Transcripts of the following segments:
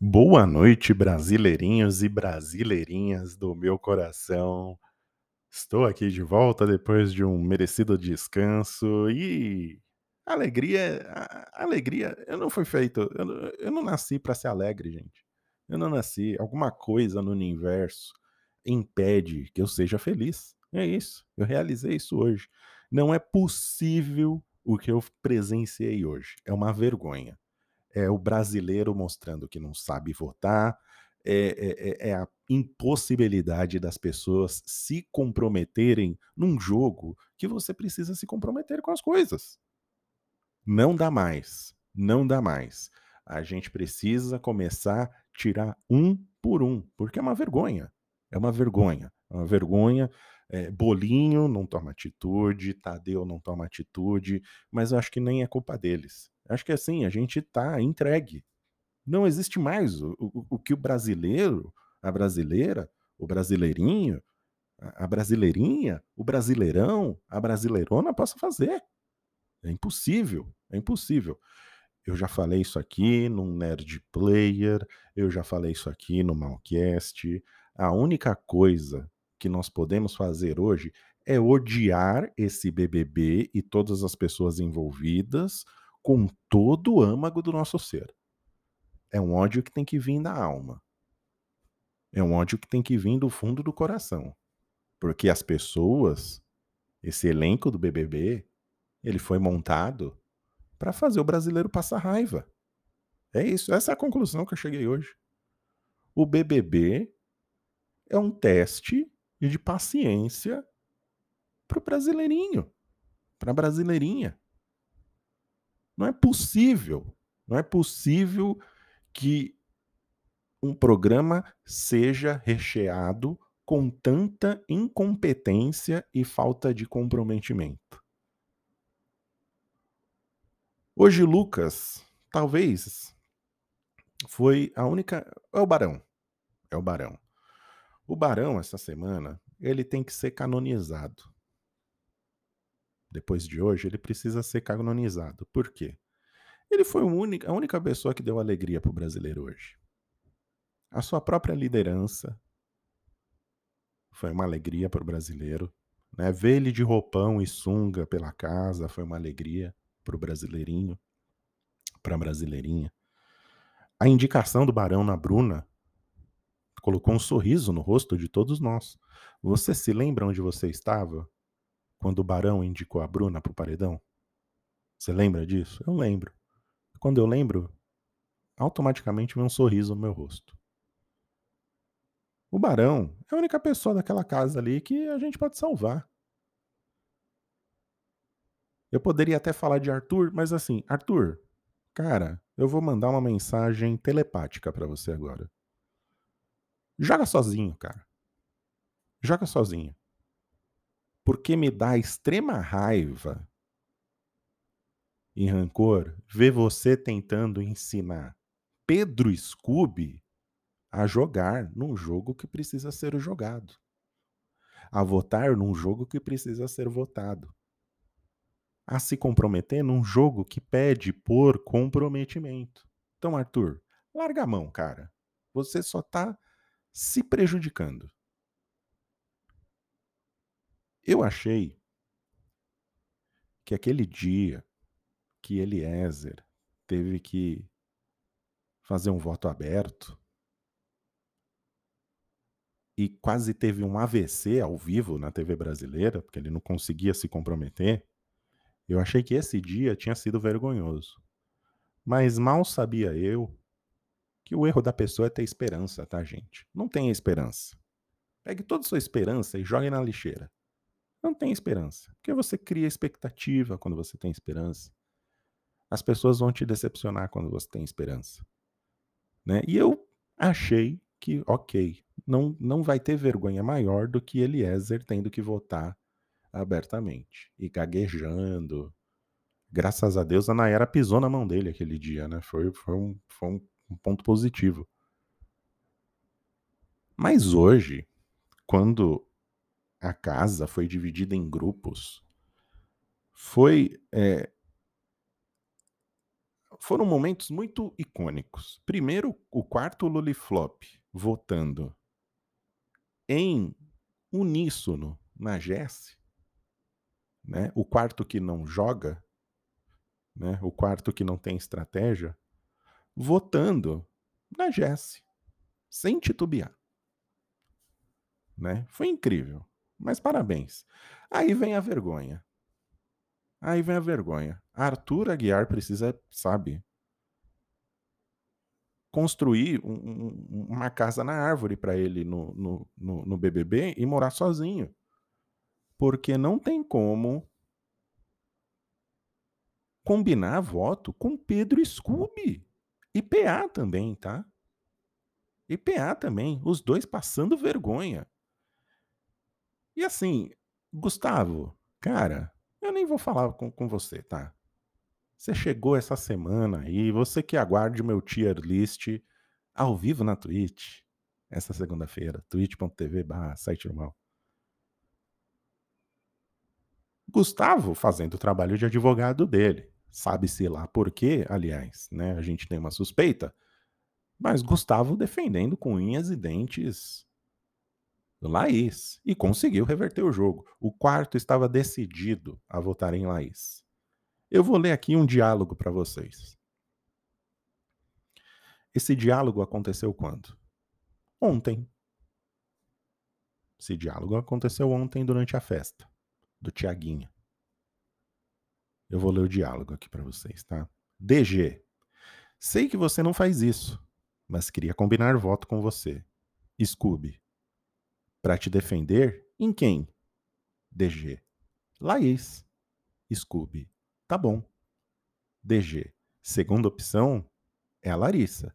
Boa noite, brasileirinhos e brasileirinhas do meu coração. Estou aqui de volta depois de um merecido descanso e alegria, alegria. Eu não fui feito, eu, eu não nasci para ser alegre, gente. Eu não nasci. Alguma coisa no universo impede que eu seja feliz. É isso. Eu realizei isso hoje. Não é possível o que eu presenciei hoje. É uma vergonha é o brasileiro mostrando que não sabe votar, é, é, é a impossibilidade das pessoas se comprometerem num jogo que você precisa se comprometer com as coisas. Não dá mais, não dá mais. A gente precisa começar a tirar um por um, porque é uma vergonha. É uma vergonha. É uma vergonha. É, Bolinho não toma atitude, Tadeu não toma atitude, mas eu acho que nem é culpa deles. Acho que assim, a gente tá entregue. Não existe mais o, o, o que o brasileiro, a brasileira, o brasileirinho, a, brasileirinha, o brasileirão, a brasileirona possa fazer. É impossível, é impossível. Eu já falei isso aqui num Nerd Player, eu já falei isso aqui no Malcast. A única coisa que nós podemos fazer hoje é odiar esse BBB e todas as pessoas envolvidas com todo o âmago do nosso ser. É um ódio que tem que vir da alma. É um ódio que tem que vir do fundo do coração. Porque as pessoas, esse elenco do BBB, ele foi montado para fazer o brasileiro passar raiva. É isso, essa é a conclusão que eu cheguei hoje. O BBB é um teste de paciência para o brasileirinho, para a brasileirinha. Não é possível, não é possível que um programa seja recheado com tanta incompetência e falta de comprometimento. Hoje, Lucas, talvez foi a única. É o Barão. É o Barão. O Barão, essa semana, ele tem que ser canonizado. Depois de hoje, ele precisa ser canonizado. Por quê? Ele foi a única, a única pessoa que deu alegria para o brasileiro hoje. A sua própria liderança foi uma alegria para o brasileiro. Né? Ver ele de roupão e sunga pela casa foi uma alegria para o brasileirinho, para a brasileirinha. A indicação do Barão na Bruna colocou um sorriso no rosto de todos nós. Você se lembra onde você estava quando o Barão indicou a Bruna para o paredão? Você lembra disso? Eu lembro. Quando eu lembro, automaticamente vem um sorriso no meu rosto. O Barão é a única pessoa daquela casa ali que a gente pode salvar. Eu poderia até falar de Arthur, mas assim, Arthur, cara, eu vou mandar uma mensagem telepática para você agora. Joga sozinho, cara. Joga sozinho. Porque me dá extrema raiva e rancor ver você tentando ensinar Pedro Scooby a jogar num jogo que precisa ser jogado. A votar num jogo que precisa ser votado. A se comprometer num jogo que pede por comprometimento. Então, Arthur, larga a mão, cara. Você só tá se prejudicando. Eu achei que aquele dia que Eliezer teve que fazer um voto aberto e quase teve um AVC ao vivo na TV brasileira, porque ele não conseguia se comprometer, eu achei que esse dia tinha sido vergonhoso. Mas mal sabia eu que o erro da pessoa é ter esperança, tá, gente? Não tenha esperança. Pegue toda a sua esperança e jogue na lixeira. Não tem esperança. Porque você cria expectativa quando você tem esperança. As pessoas vão te decepcionar quando você tem esperança. Né? E eu achei que, ok, não, não vai ter vergonha maior do que Eliezer tendo que votar abertamente e gaguejando. Graças a Deus a Nayara pisou na mão dele aquele dia, né? Foi, foi, um, foi um, um ponto positivo. Mas hoje, quando a casa foi dividida em grupos, foi é, foram momentos muito icônicos. Primeiro, o quarto Luliflop votando em uníssono na Jesse, né? O quarto que não joga, né? O quarto que não tem estratégia, votando na Jesse, sem titubear. Né? Foi incrível. Mas parabéns. Aí vem a vergonha. Aí vem a vergonha. Arthur Aguiar precisa, sabe, construir um, um, uma casa na árvore para ele no, no, no, no BBB e morar sozinho. Porque não tem como combinar voto com Pedro Scooby. E PA também, tá? E PA também. Os dois passando vergonha. E assim, Gustavo, cara, eu nem vou falar com, com você, tá? Você chegou essa semana aí, você que aguarde o meu tier list ao vivo na Twitch, essa segunda-feira, twitch.tv site normal. Gustavo fazendo o trabalho de advogado dele. Sabe-se lá por quê, aliás, né? A gente tem uma suspeita. Mas Gustavo defendendo com unhas e dentes Laís e conseguiu reverter o jogo. O quarto estava decidido a votar em Laís. Eu vou ler aqui um diálogo para vocês. Esse diálogo aconteceu quando? Ontem. Esse diálogo aconteceu ontem durante a festa do Tiaguinho. Eu vou ler o diálogo aqui para vocês, tá? DG. Sei que você não faz isso, mas queria combinar voto com você. Scooby. Para te defender, em quem? DG. Laís. Scooby. Tá bom. DG. Segunda opção é a Larissa.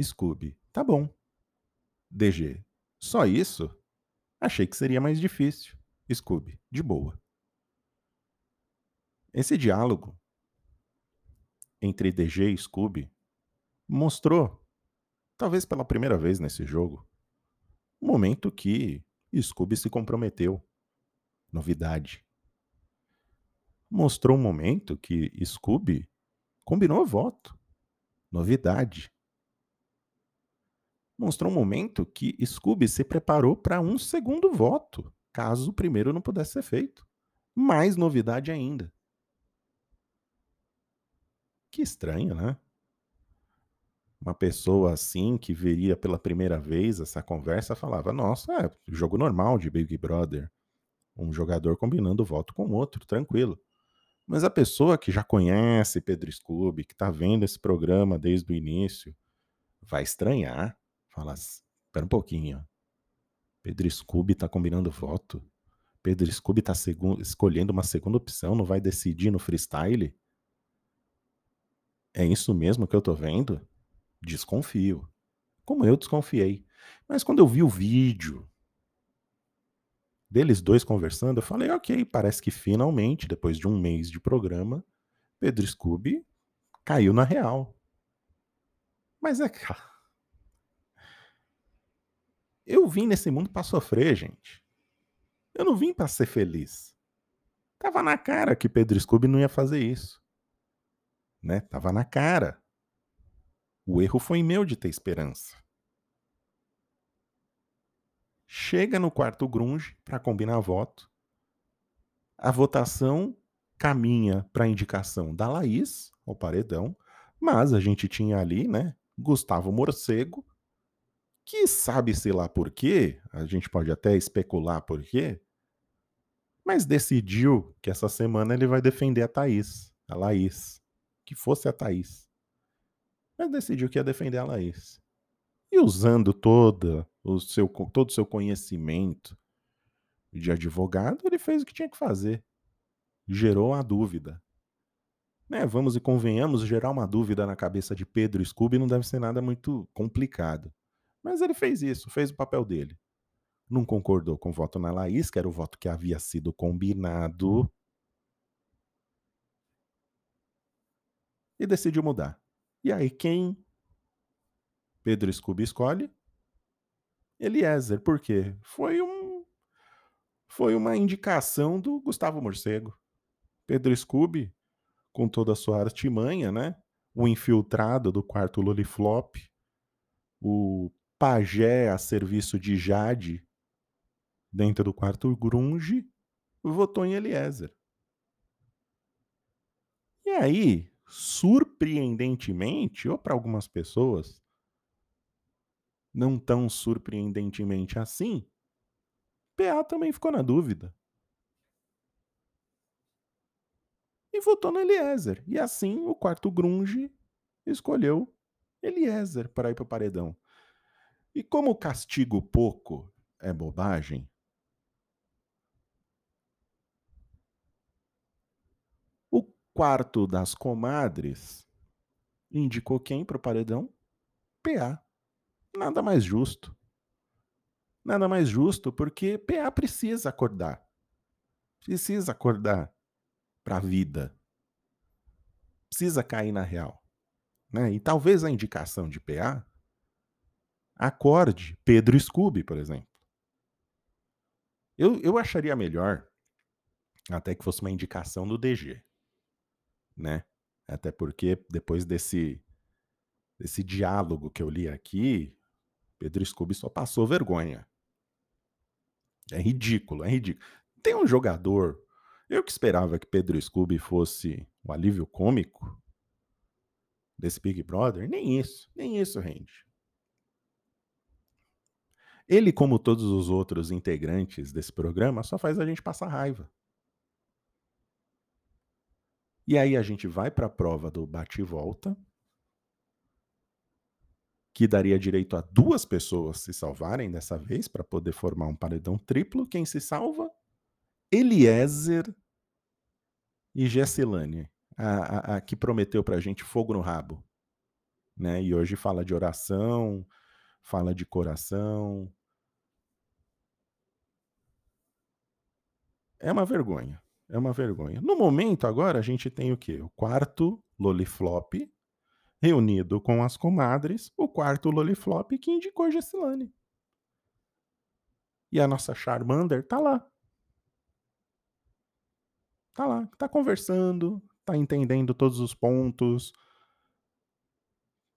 Scooby. Tá bom. DG. Só isso? Achei que seria mais difícil. Scooby. De boa. Esse diálogo entre DG e Scooby mostrou, talvez pela primeira vez nesse jogo, momento que Scooby se comprometeu. Novidade. Mostrou um momento que Scooby combinou voto. Novidade. Mostrou um momento que Scooby se preparou para um segundo voto, caso o primeiro não pudesse ser feito. Mais novidade ainda. Que estranho, né? Uma pessoa assim que veria pela primeira vez essa conversa falava: Nossa, é jogo normal de Big Brother. Um jogador combinando voto com outro, tranquilo. Mas a pessoa que já conhece Pedro Scooby, que está vendo esse programa desde o início, vai estranhar. Fala: Espera um pouquinho. Pedro Scooby está combinando voto. Pedro Scooby está escolhendo uma segunda opção, não vai decidir no freestyle? É isso mesmo que eu tô vendo? Desconfio. Como eu desconfiei. Mas quando eu vi o vídeo deles dois conversando, eu falei, ok, parece que finalmente, depois de um mês de programa, Pedro Scooby caiu na real. Mas é que. Eu vim nesse mundo para sofrer, gente. Eu não vim para ser feliz. Tava na cara que Pedro Scooby não ia fazer isso. Né? Tava na cara. O erro foi meu de ter esperança. Chega no quarto grunge para combinar voto. A votação caminha para a indicação da Laís ao paredão, mas a gente tinha ali, né, Gustavo Morcego, que sabe-se lá por quê, a gente pode até especular por quê, mas decidiu que essa semana ele vai defender a Thaís, a Laís, que fosse a Thaís mas decidiu que ia defender a Laís. E usando toda o seu, todo o seu conhecimento de advogado, ele fez o que tinha que fazer. Gerou a dúvida. Né, vamos e convenhamos, gerar uma dúvida na cabeça de Pedro Scooby não deve ser nada muito complicado. Mas ele fez isso, fez o papel dele. Não concordou com o voto na Laís, que era o voto que havia sido combinado. E decidiu mudar. E aí, quem Pedro Scooby escolhe? Eliezer. Por quê? Foi um. Foi uma indicação do Gustavo Morcego. Pedro Scooby, com toda a sua artimanha, né? o infiltrado do quarto Loliflop, o pajé a serviço de Jade dentro do quarto Grunge, votou em Eliezer. E aí, surpreendentemente, ou para algumas pessoas, não tão surpreendentemente assim, PA também ficou na dúvida. E votou no Eliezer. E assim o quarto Grunge escolheu Eliezer para ir para o paredão. E como castigo pouco é bobagem, quarto das comadres indicou quem para o paredão? PA. Nada mais justo. Nada mais justo porque PA precisa acordar. Precisa acordar para a vida. Precisa cair na real. Né? E talvez a indicação de PA acorde Pedro Scooby, por exemplo. Eu, eu acharia melhor até que fosse uma indicação do DG né? Até porque depois desse desse diálogo que eu li aqui, Pedro Scooby só passou vergonha. É ridículo, é ridículo. Tem um jogador, eu que esperava que Pedro Scooby fosse o alívio cômico desse Big Brother, nem isso, nem isso rende. Ele, como todos os outros integrantes desse programa, só faz a gente passar raiva. E aí a gente vai para a prova do bate e volta, que daria direito a duas pessoas se salvarem dessa vez para poder formar um paredão triplo. Quem se salva? Eliezer e Gessilane, a, a, a que prometeu para a gente fogo no rabo. Né? E hoje fala de oração, fala de coração. É uma vergonha. É uma vergonha. No momento, agora, a gente tem o quê? O quarto Loliflop, reunido com as comadres, o quarto Loliflop que indicou Gessilane. E a nossa Charmander tá lá. Tá lá, tá conversando, tá entendendo todos os pontos,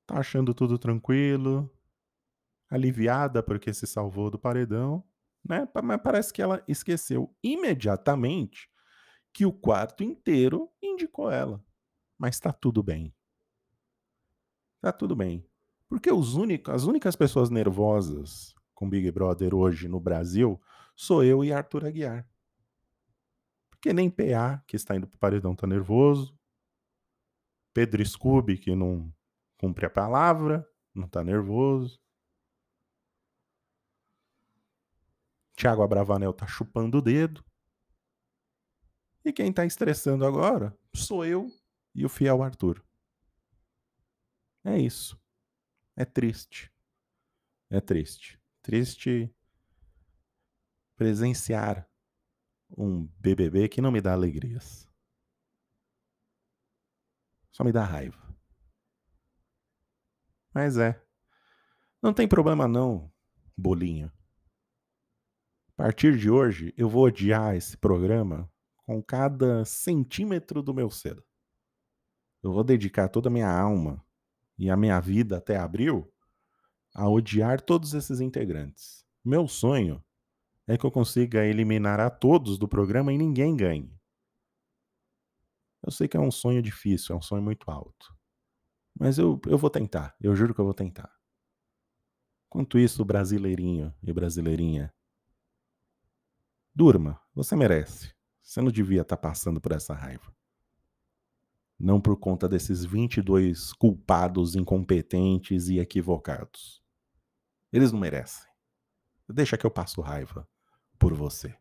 tá achando tudo tranquilo, aliviada porque se salvou do paredão, né? Mas parece que ela esqueceu imediatamente que o quarto inteiro indicou ela. Mas tá tudo bem. Tá tudo bem. Porque os únicos, as únicas pessoas nervosas com Big Brother hoje no Brasil sou eu e Arthur Aguiar. Porque nem PA, que está indo pro paredão, tá nervoso. Pedro Scooby, que não cumpre a palavra, não tá nervoso. Tiago Abravanel tá chupando o dedo. E quem está estressando agora sou eu e o fiel Arthur. É isso. É triste. É triste. Triste presenciar um BBB que não me dá alegrias. Só me dá raiva. Mas é. Não tem problema não, bolinho. A partir de hoje, eu vou odiar esse programa com cada centímetro do meu ser. Eu vou dedicar toda a minha alma e a minha vida até abril a odiar todos esses integrantes. Meu sonho é que eu consiga eliminar a todos do programa e ninguém ganhe. Eu sei que é um sonho difícil, é um sonho muito alto. Mas eu, eu vou tentar, eu juro que eu vou tentar. Quanto isso, brasileirinho e brasileirinha, durma, você merece. Você não devia estar tá passando por essa raiva. Não por conta desses 22 culpados incompetentes e equivocados. Eles não merecem. Deixa que eu passo raiva por você.